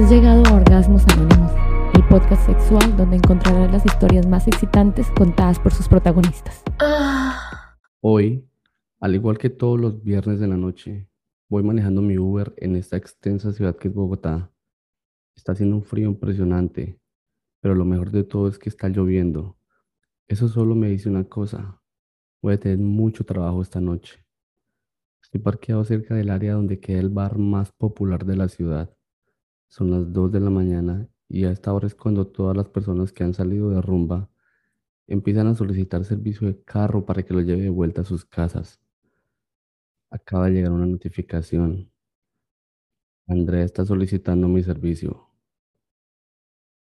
Has llegado a Orgasmos Anónimos, el podcast sexual donde encontrarás las historias más excitantes contadas por sus protagonistas. Hoy, al igual que todos los viernes de la noche, voy manejando mi Uber en esta extensa ciudad que es Bogotá. Está haciendo un frío impresionante, pero lo mejor de todo es que está lloviendo. Eso solo me dice una cosa, voy a tener mucho trabajo esta noche. Estoy parqueado cerca del área donde queda el bar más popular de la ciudad. Son las 2 de la mañana y a esta hora es cuando todas las personas que han salido de rumba empiezan a solicitar servicio de carro para que lo lleve de vuelta a sus casas. Acaba de llegar una notificación. Andrea está solicitando mi servicio.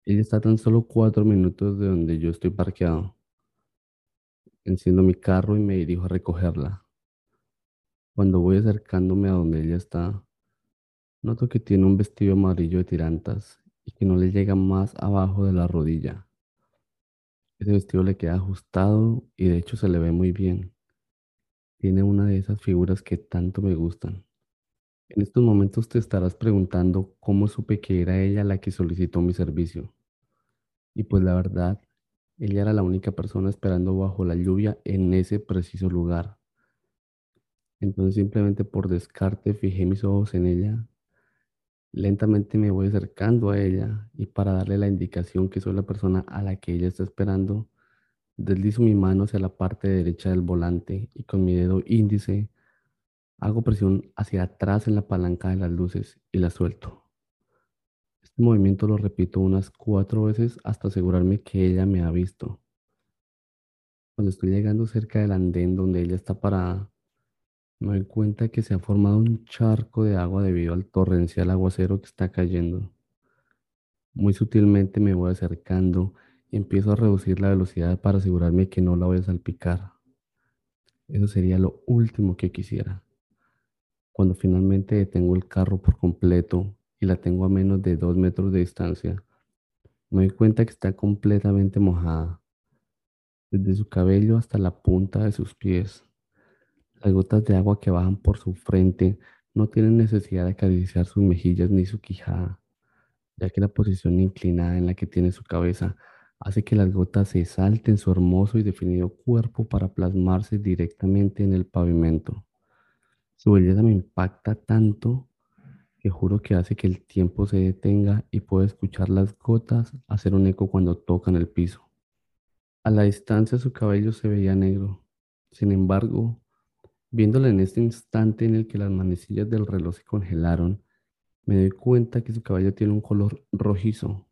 Ella está tan solo cuatro minutos de donde yo estoy parqueado. Enciendo mi carro y me dirijo a recogerla. Cuando voy acercándome a donde ella está, noto que tiene un vestido amarillo de tirantas y que no le llega más abajo de la rodilla. Ese vestido le queda ajustado y de hecho se le ve muy bien. Tiene una de esas figuras que tanto me gustan. En estos momentos te estarás preguntando cómo supe que era ella la que solicitó mi servicio. Y pues la verdad, ella era la única persona esperando bajo la lluvia en ese preciso lugar. Entonces simplemente por descarte fijé mis ojos en ella. Lentamente me voy acercando a ella y para darle la indicación que soy la persona a la que ella está esperando, deslizo mi mano hacia la parte derecha del volante y con mi dedo índice hago presión hacia atrás en la palanca de las luces y la suelto. Este movimiento lo repito unas cuatro veces hasta asegurarme que ella me ha visto. Cuando estoy llegando cerca del andén donde ella está parada, me doy cuenta que se ha formado un charco de agua debido al torrencial aguacero que está cayendo. Muy sutilmente me voy acercando y empiezo a reducir la velocidad para asegurarme que no la voy a salpicar. Eso sería lo último que quisiera. Cuando finalmente detengo el carro por completo y la tengo a menos de dos metros de distancia, me doy cuenta que está completamente mojada, desde su cabello hasta la punta de sus pies. Las gotas de agua que bajan por su frente no tienen necesidad de acariciar sus mejillas ni su quijada, ya que la posición inclinada en la que tiene su cabeza hace que las gotas se salten su hermoso y definido cuerpo para plasmarse directamente en el pavimento. Su belleza me impacta tanto que juro que hace que el tiempo se detenga y puedo escuchar las gotas hacer un eco cuando tocan el piso. A la distancia su cabello se veía negro. Sin embargo, Viéndola en este instante en el que las manecillas del reloj se congelaron, me doy cuenta que su cabello tiene un color rojizo.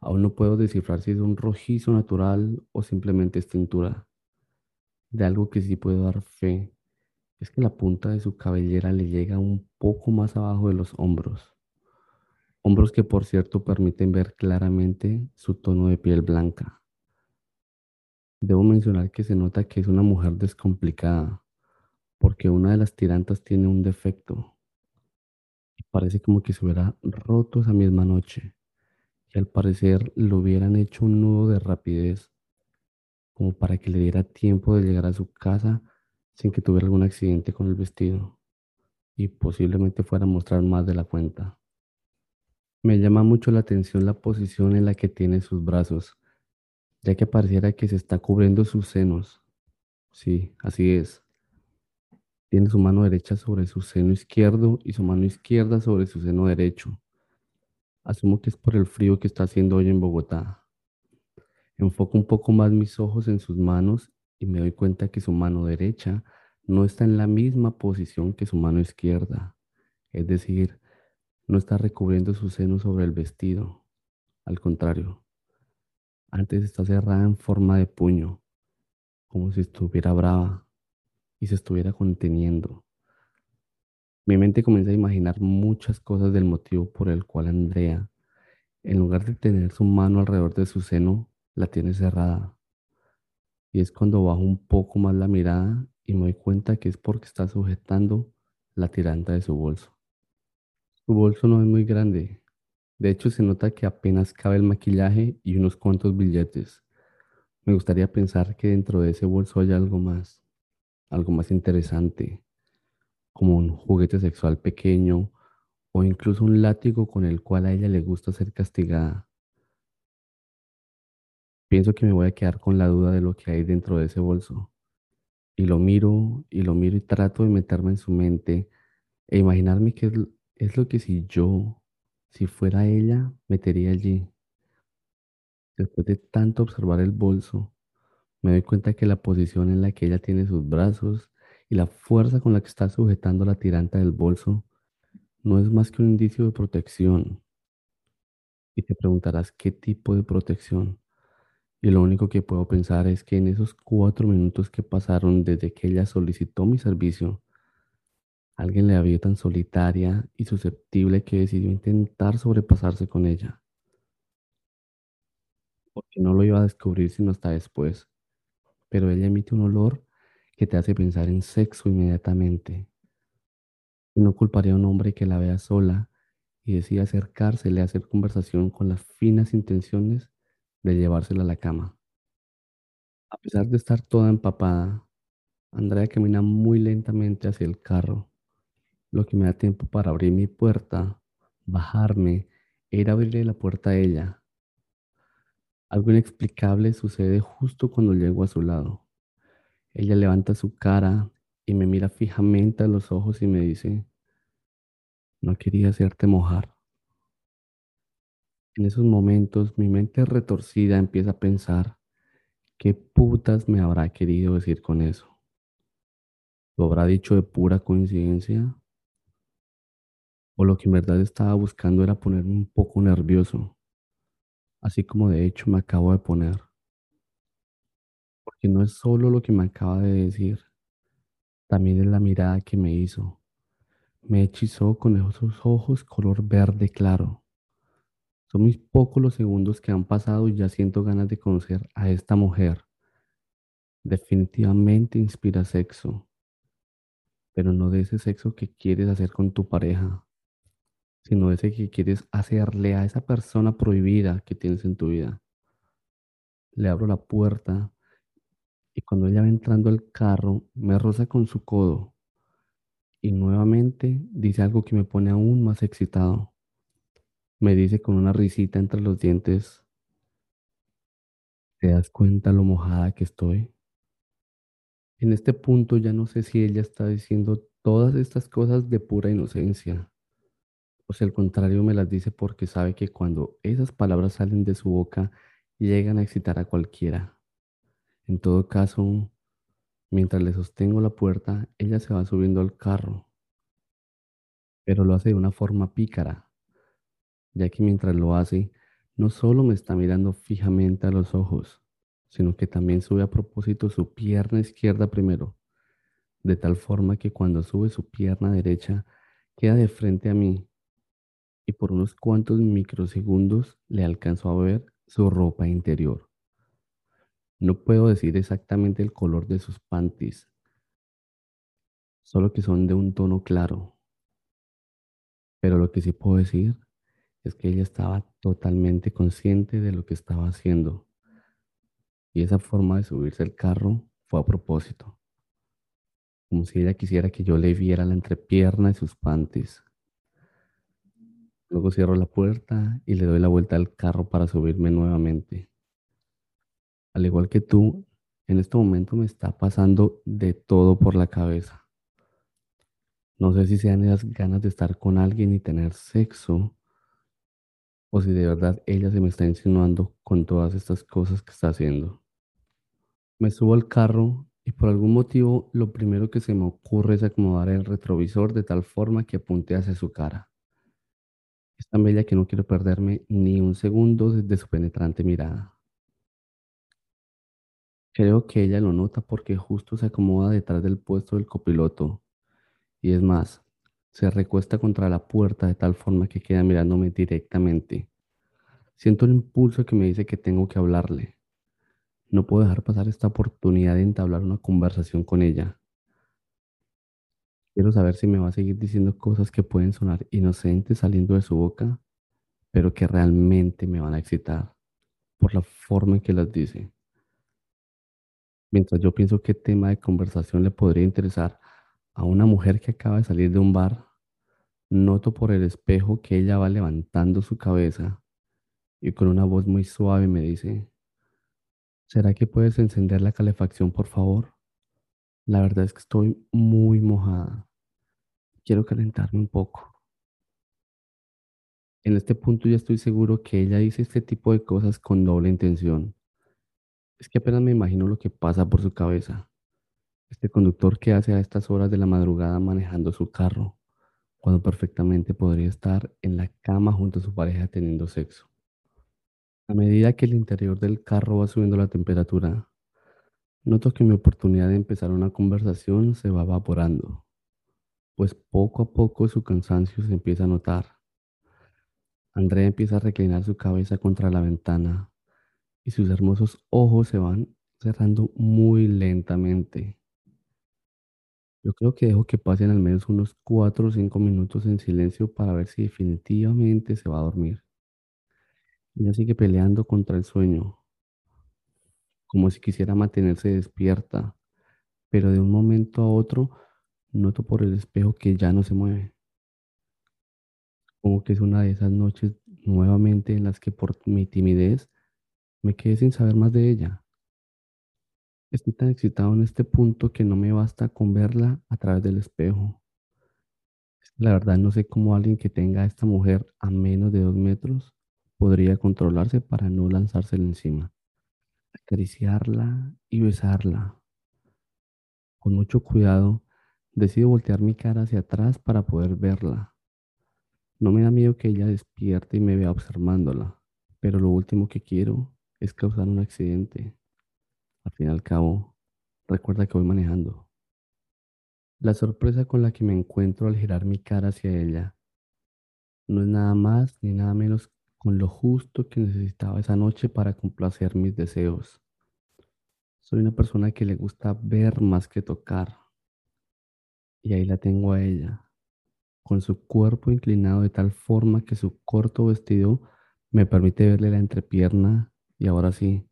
Aún no puedo descifrar si es un rojizo natural o simplemente es tintura. De algo que sí puedo dar fe es que la punta de su cabellera le llega un poco más abajo de los hombros. Hombros que por cierto permiten ver claramente su tono de piel blanca. Debo mencionar que se nota que es una mujer descomplicada porque una de las tirantas tiene un defecto. Parece como que se hubiera roto esa misma noche. Y al parecer lo hubieran hecho un nudo de rapidez, como para que le diera tiempo de llegar a su casa sin que tuviera algún accidente con el vestido. Y posiblemente fuera a mostrar más de la cuenta. Me llama mucho la atención la posición en la que tiene sus brazos, ya que pareciera que se está cubriendo sus senos. Sí, así es. Tiene su mano derecha sobre su seno izquierdo y su mano izquierda sobre su seno derecho. Asumo que es por el frío que está haciendo hoy en Bogotá. Enfoco un poco más mis ojos en sus manos y me doy cuenta que su mano derecha no está en la misma posición que su mano izquierda. Es decir, no está recubriendo su seno sobre el vestido. Al contrario, antes está cerrada en forma de puño, como si estuviera brava y se estuviera conteniendo. Mi mente comienza a imaginar muchas cosas del motivo por el cual Andrea, en lugar de tener su mano alrededor de su seno, la tiene cerrada. Y es cuando bajo un poco más la mirada y me doy cuenta que es porque está sujetando la tiranta de su bolso. Su bolso no es muy grande. De hecho, se nota que apenas cabe el maquillaje y unos cuantos billetes. Me gustaría pensar que dentro de ese bolso hay algo más algo más interesante, como un juguete sexual pequeño o incluso un látigo con el cual a ella le gusta ser castigada. Pienso que me voy a quedar con la duda de lo que hay dentro de ese bolso. Y lo miro y lo miro y trato de meterme en su mente e imaginarme qué es, es lo que si yo, si fuera ella, metería allí. Después de tanto observar el bolso, me doy cuenta que la posición en la que ella tiene sus brazos y la fuerza con la que está sujetando la tiranta del bolso no es más que un indicio de protección. Y te preguntarás qué tipo de protección. Y lo único que puedo pensar es que en esos cuatro minutos que pasaron desde que ella solicitó mi servicio, alguien le había tan solitaria y susceptible que decidió intentar sobrepasarse con ella. Porque no lo iba a descubrir sino hasta después. Pero ella emite un olor que te hace pensar en sexo inmediatamente. No culparía a un hombre que la vea sola y decida acercársele a hacer conversación con las finas intenciones de llevársela a la cama. A pesar de estar toda empapada, Andrea camina muy lentamente hacia el carro, lo que me da tiempo para abrir mi puerta, bajarme e ir a abrirle la puerta a ella. Algo inexplicable sucede justo cuando llego a su lado. Ella levanta su cara y me mira fijamente a los ojos y me dice, no quería hacerte mojar. En esos momentos mi mente retorcida empieza a pensar, ¿qué putas me habrá querido decir con eso? ¿Lo habrá dicho de pura coincidencia? ¿O lo que en verdad estaba buscando era ponerme un poco nervioso? Así como de hecho me acabo de poner. Porque no es solo lo que me acaba de decir, también es la mirada que me hizo. Me hechizó con esos ojos color verde claro son muy pocos los segundos que han pasado y ya siento ganas de conocer a esta mujer. Definitivamente inspira sexo, pero no de ese sexo que quieres hacer con tu pareja, sino ese que quieres hacerle a esa persona prohibida que tienes en tu vida. Le abro la puerta y cuando ella va entrando al carro me roza con su codo y nuevamente dice algo que me pone aún más excitado. Me dice con una risita entre los dientes, ¿te das cuenta lo mojada que estoy? En este punto ya no sé si ella está diciendo todas estas cosas de pura inocencia, si al contrario me las dice porque sabe que cuando esas palabras salen de su boca llegan a excitar a cualquiera. En todo caso, mientras le sostengo la puerta, ella se va subiendo al carro, pero lo hace de una forma pícara ya que mientras lo hace, no solo me está mirando fijamente a los ojos, sino que también sube a propósito su pierna izquierda primero, de tal forma que cuando sube su pierna derecha, queda de frente a mí y por unos cuantos microsegundos le alcanzo a ver su ropa interior. No puedo decir exactamente el color de sus panties, solo que son de un tono claro. Pero lo que sí puedo decir es que ella estaba totalmente consciente de lo que estaba haciendo. Y esa forma de subirse al carro fue a propósito. Como si ella quisiera que yo le viera la entrepierna y sus panties. Luego cierro la puerta y le doy la vuelta al carro para subirme nuevamente. Al igual que tú, en este momento me está pasando de todo por la cabeza. No sé si sean esas ganas de estar con alguien y tener sexo o si de verdad ella se me está insinuando con todas estas cosas que está haciendo. Me subo al carro y por algún motivo lo primero que se me ocurre es acomodar el retrovisor de tal forma que apunte hacia su cara. Es tan bella que no quiero perderme ni un segundo de su penetrante mirada. Creo que ella lo nota porque justo se acomoda detrás del puesto del copiloto. Y es más, se recuesta contra la puerta de tal forma que queda mirándome directamente. Siento el impulso que me dice que tengo que hablarle. No puedo dejar pasar esta oportunidad de entablar una conversación con ella. Quiero saber si me va a seguir diciendo cosas que pueden sonar inocentes saliendo de su boca, pero que realmente me van a excitar por la forma en que las dice. Mientras yo pienso qué tema de conversación le podría interesar a una mujer que acaba de salir de un bar, Noto por el espejo que ella va levantando su cabeza y con una voz muy suave me dice, ¿será que puedes encender la calefacción, por favor? La verdad es que estoy muy mojada. Quiero calentarme un poco. En este punto ya estoy seguro que ella dice este tipo de cosas con doble intención. Es que apenas me imagino lo que pasa por su cabeza. Este conductor que hace a estas horas de la madrugada manejando su carro, cuando perfectamente podría estar en la cama junto a su pareja teniendo sexo. A medida que el interior del carro va subiendo la temperatura, noto que mi oportunidad de empezar una conversación se va evaporando, pues poco a poco su cansancio se empieza a notar. Andrea empieza a reclinar su cabeza contra la ventana y sus hermosos ojos se van cerrando muy lentamente. Yo creo que dejo que pasen al menos unos 4 o 5 minutos en silencio para ver si definitivamente se va a dormir. Ella sigue peleando contra el sueño, como si quisiera mantenerse despierta, pero de un momento a otro noto por el espejo que ya no se mueve. Como que es una de esas noches nuevamente en las que por mi timidez me quedé sin saber más de ella. Estoy tan excitado en este punto que no me basta con verla a través del espejo. La verdad no sé cómo alguien que tenga a esta mujer a menos de dos metros podría controlarse para no lanzársela encima, acariciarla y besarla. Con mucho cuidado, decido voltear mi cara hacia atrás para poder verla. No me da miedo que ella despierte y me vea observándola, pero lo último que quiero es causar un accidente. Al fin y al cabo, recuerda que voy manejando. La sorpresa con la que me encuentro al girar mi cara hacia ella no es nada más ni nada menos con lo justo que necesitaba esa noche para complacer mis deseos. Soy una persona que le gusta ver más que tocar. Y ahí la tengo a ella, con su cuerpo inclinado de tal forma que su corto vestido me permite verle la entrepierna y ahora sí,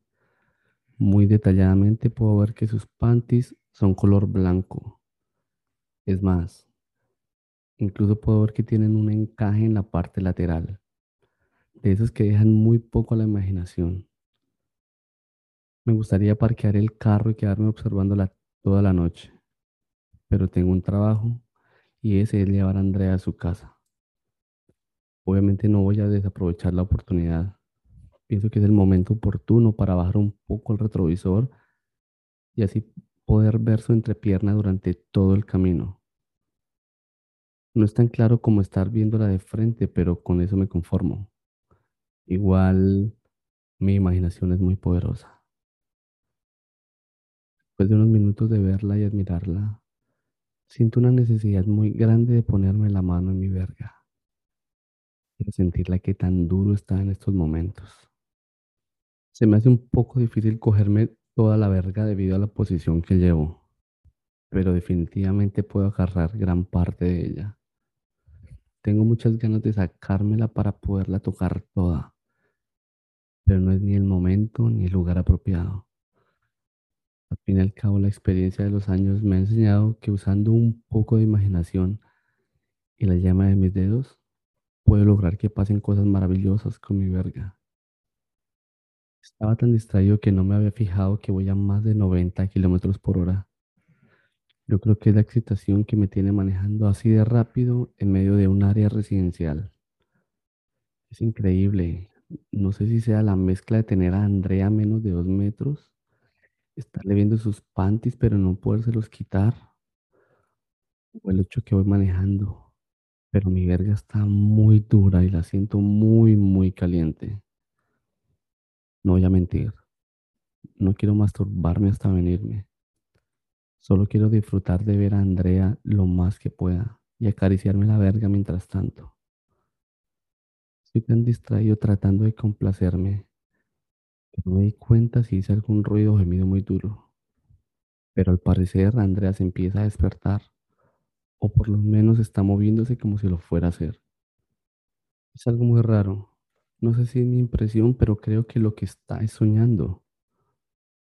muy detalladamente puedo ver que sus panties son color blanco. Es más, incluso puedo ver que tienen un encaje en la parte lateral de esos que dejan muy poco a la imaginación. Me gustaría parquear el carro y quedarme observándola toda la noche, pero tengo un trabajo y ese es llevar a Andrea a su casa. Obviamente no voy a desaprovechar la oportunidad. Pienso que es el momento oportuno para bajar un poco el retrovisor y así poder ver su entrepierna durante todo el camino. No es tan claro como estar viéndola de frente, pero con eso me conformo. Igual mi imaginación es muy poderosa. Después de unos minutos de verla y admirarla, siento una necesidad muy grande de ponerme la mano en mi verga. Quiero sentirla que tan duro está en estos momentos. Se me hace un poco difícil cogerme toda la verga debido a la posición que llevo, pero definitivamente puedo agarrar gran parte de ella. Tengo muchas ganas de sacármela para poderla tocar toda pero no es ni el momento ni el lugar apropiado. Al fin y al cabo, la experiencia de los años me ha enseñado que usando un poco de imaginación y la llama de mis dedos, puedo lograr que pasen cosas maravillosas con mi verga. Estaba tan distraído que no me había fijado que voy a más de 90 kilómetros por hora. Yo creo que es la excitación que me tiene manejando así de rápido en medio de un área residencial. Es increíble no sé si sea la mezcla de tener a Andrea a menos de dos metros, estarle viendo sus panties pero no podérselos quitar, o el hecho que voy manejando, pero mi verga está muy dura y la siento muy, muy caliente. No voy a mentir, no quiero masturbarme hasta venirme. Solo quiero disfrutar de ver a Andrea lo más que pueda y acariciarme la verga mientras tanto. Estoy tan distraído tratando de complacerme no me di cuenta si hice algún ruido o gemido muy duro. Pero al parecer Andrea se empieza a despertar, o por lo menos está moviéndose como si lo fuera a hacer. Es algo muy raro. No sé si es mi impresión, pero creo que lo que está es soñando.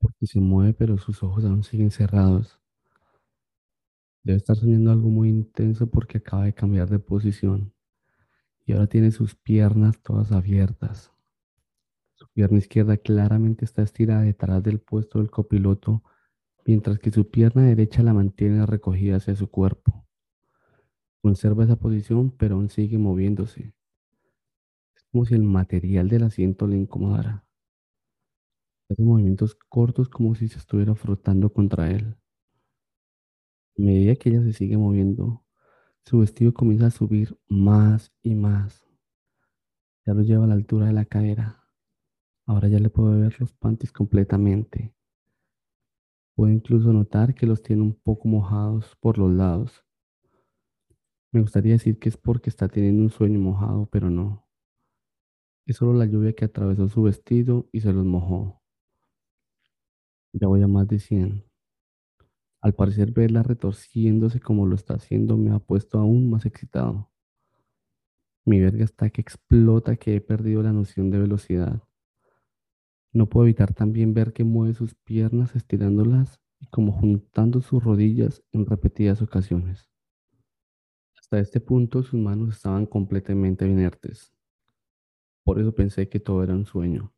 Porque se mueve, pero sus ojos aún siguen cerrados. Debe estar soñando algo muy intenso porque acaba de cambiar de posición y ahora tiene sus piernas todas abiertas. Pierna izquierda claramente está estirada detrás del puesto del copiloto, mientras que su pierna derecha la mantiene recogida hacia su cuerpo. Conserva esa posición, pero aún sigue moviéndose. Es como si el material del asiento le incomodara. Hace movimientos cortos como si se estuviera frotando contra él. A medida que ella se sigue moviendo, su vestido comienza a subir más y más. Ya lo lleva a la altura de la cadera. Ahora ya le puedo ver los panties completamente. Puedo incluso notar que los tiene un poco mojados por los lados. Me gustaría decir que es porque está teniendo un sueño mojado, pero no. Es solo la lluvia que atravesó su vestido y se los mojó. Ya voy a más de 100. Al parecer verla retorciéndose como lo está haciendo me ha puesto aún más excitado. Mi verga está que explota que he perdido la noción de velocidad. No puedo evitar también ver que mueve sus piernas estirándolas y como juntando sus rodillas en repetidas ocasiones. Hasta este punto sus manos estaban completamente inertes. Por eso pensé que todo era un sueño.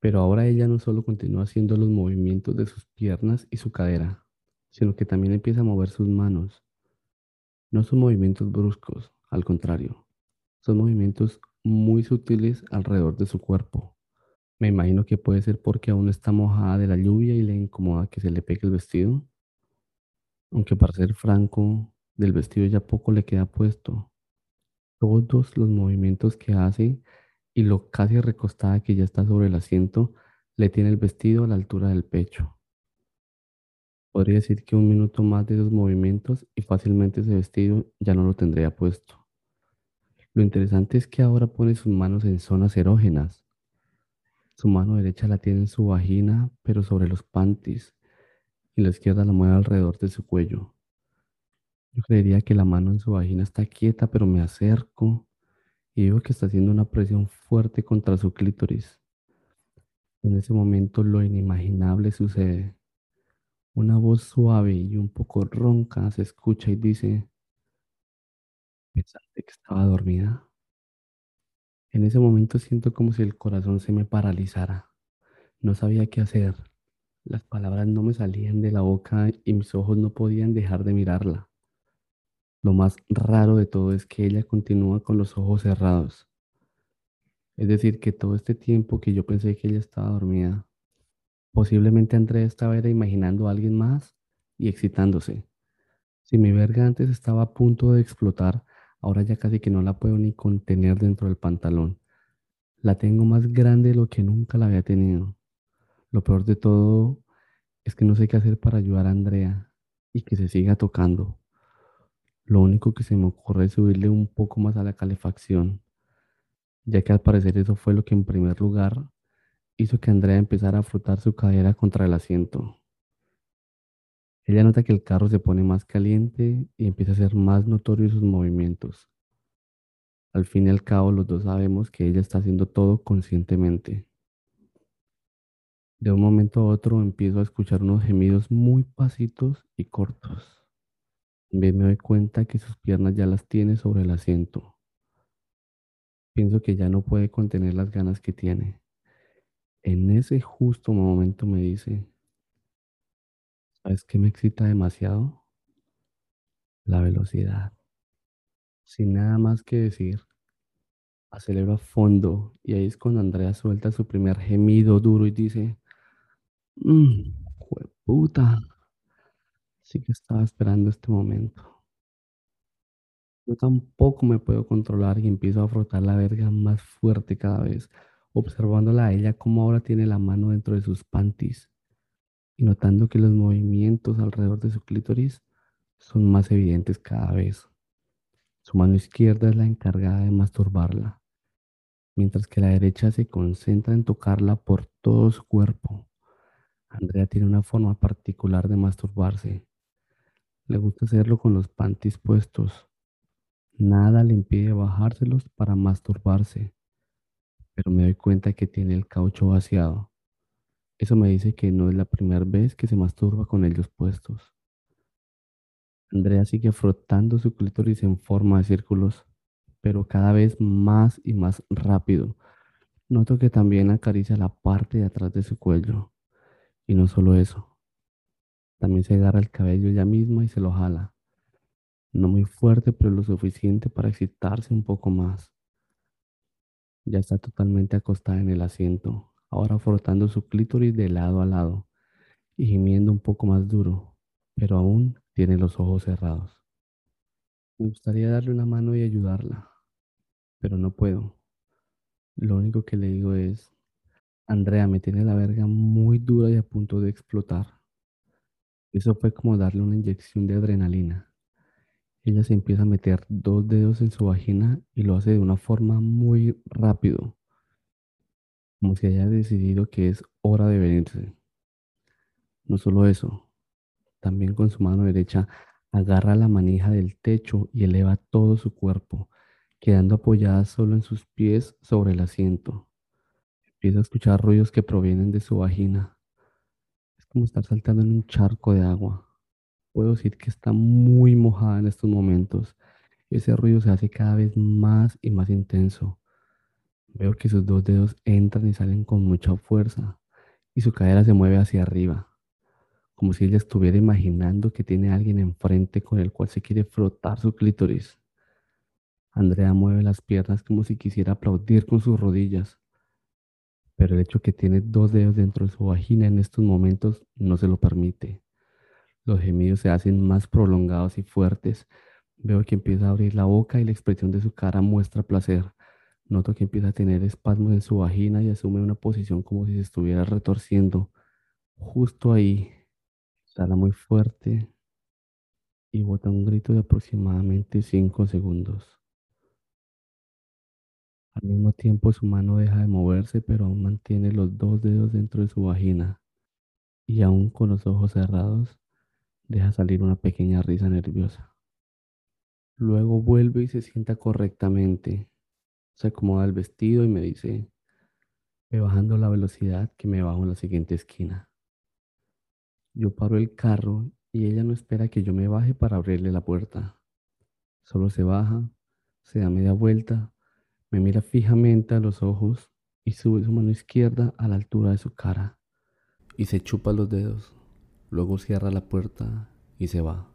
Pero ahora ella no solo continúa haciendo los movimientos de sus piernas y su cadera, sino que también empieza a mover sus manos. No son movimientos bruscos, al contrario, son movimientos muy sutiles alrededor de su cuerpo. Me imagino que puede ser porque aún está mojada de la lluvia y le incomoda que se le pegue el vestido. Aunque para ser franco, del vestido ya poco le queda puesto. Todos los movimientos que hace y lo casi recostada que ya está sobre el asiento le tiene el vestido a la altura del pecho. Podría decir que un minuto más de esos movimientos y fácilmente ese vestido ya no lo tendría puesto. Lo interesante es que ahora pone sus manos en zonas erógenas. Su mano derecha la tiene en su vagina, pero sobre los panties, y la izquierda la mueve alrededor de su cuello. Yo creería que la mano en su vagina está quieta, pero me acerco y veo que está haciendo una presión fuerte contra su clítoris. En ese momento lo inimaginable sucede. Una voz suave y un poco ronca se escucha y dice, ¿pensaste que estaba dormida? En ese momento siento como si el corazón se me paralizara. No sabía qué hacer. Las palabras no me salían de la boca y mis ojos no podían dejar de mirarla. Lo más raro de todo es que ella continúa con los ojos cerrados. Es decir, que todo este tiempo que yo pensé que ella estaba dormida, Posiblemente Andrea estaba imaginando a alguien más y excitándose. Si mi verga antes estaba a punto de explotar, ahora ya casi que no la puedo ni contener dentro del pantalón. La tengo más grande de lo que nunca la había tenido. Lo peor de todo es que no sé qué hacer para ayudar a Andrea y que se siga tocando. Lo único que se me ocurre es subirle un poco más a la calefacción, ya que al parecer eso fue lo que en primer lugar hizo que Andrea empezara a frotar su cadera contra el asiento. Ella nota que el carro se pone más caliente y empieza a ser más notorio sus movimientos. Al fin y al cabo, los dos sabemos que ella está haciendo todo conscientemente. De un momento a otro empiezo a escuchar unos gemidos muy pasitos y cortos. También me doy cuenta que sus piernas ya las tiene sobre el asiento. Pienso que ya no puede contener las ganas que tiene. En ese justo momento me dice, ¿sabes qué me excita demasiado? La velocidad. Sin nada más que decir, acelero a fondo y ahí es cuando Andrea suelta su primer gemido duro y dice, mmm, puta, sí que estaba esperando este momento. Yo tampoco me puedo controlar y empiezo a frotar la verga más fuerte cada vez observándola a ella como ahora tiene la mano dentro de sus panties y notando que los movimientos alrededor de su clítoris son más evidentes cada vez. Su mano izquierda es la encargada de masturbarla, mientras que la derecha se concentra en tocarla por todo su cuerpo. Andrea tiene una forma particular de masturbarse. Le gusta hacerlo con los panties puestos. Nada le impide bajárselos para masturbarse pero me doy cuenta que tiene el caucho vaciado. Eso me dice que no es la primera vez que se masturba con ellos puestos. Andrea sigue frotando su clítoris en forma de círculos, pero cada vez más y más rápido. Noto que también acaricia la parte de atrás de su cuello. Y no solo eso, también se agarra el cabello ella misma y se lo jala. No muy fuerte, pero lo suficiente para excitarse un poco más. Ya está totalmente acostada en el asiento, ahora frotando su clítoris de lado a lado y gimiendo un poco más duro, pero aún tiene los ojos cerrados. Me gustaría darle una mano y ayudarla, pero no puedo. Lo único que le digo es, Andrea, me tiene la verga muy dura y a punto de explotar. Eso fue como darle una inyección de adrenalina. Ella se empieza a meter dos dedos en su vagina y lo hace de una forma muy rápido, como si haya decidido que es hora de venirse. No solo eso, también con su mano derecha agarra la manija del techo y eleva todo su cuerpo, quedando apoyada solo en sus pies sobre el asiento. Empieza a escuchar ruidos que provienen de su vagina. Es como estar saltando en un charco de agua. Puedo decir que está muy mojada en estos momentos. Ese ruido se hace cada vez más y más intenso. Veo que sus dos dedos entran y salen con mucha fuerza y su cadera se mueve hacia arriba, como si ella estuviera imaginando que tiene a alguien enfrente con el cual se quiere frotar su clítoris. Andrea mueve las piernas como si quisiera aplaudir con sus rodillas, pero el hecho que tiene dos dedos dentro de su vagina en estos momentos no se lo permite. Los gemidos se hacen más prolongados y fuertes. Veo que empieza a abrir la boca y la expresión de su cara muestra placer. Noto que empieza a tener espasmos en su vagina y asume una posición como si se estuviera retorciendo. Justo ahí, sala muy fuerte y bota un grito de aproximadamente 5 segundos. Al mismo tiempo su mano deja de moverse, pero aún mantiene los dos dedos dentro de su vagina y aún con los ojos cerrados, Deja salir una pequeña risa nerviosa. Luego vuelve y se sienta correctamente. Se acomoda el vestido y me dice, ve bajando la velocidad que me bajo en la siguiente esquina. Yo paro el carro y ella no espera que yo me baje para abrirle la puerta. Solo se baja, se da media vuelta, me mira fijamente a los ojos y sube su mano izquierda a la altura de su cara y se chupa los dedos. Luego cierra la puerta y se va.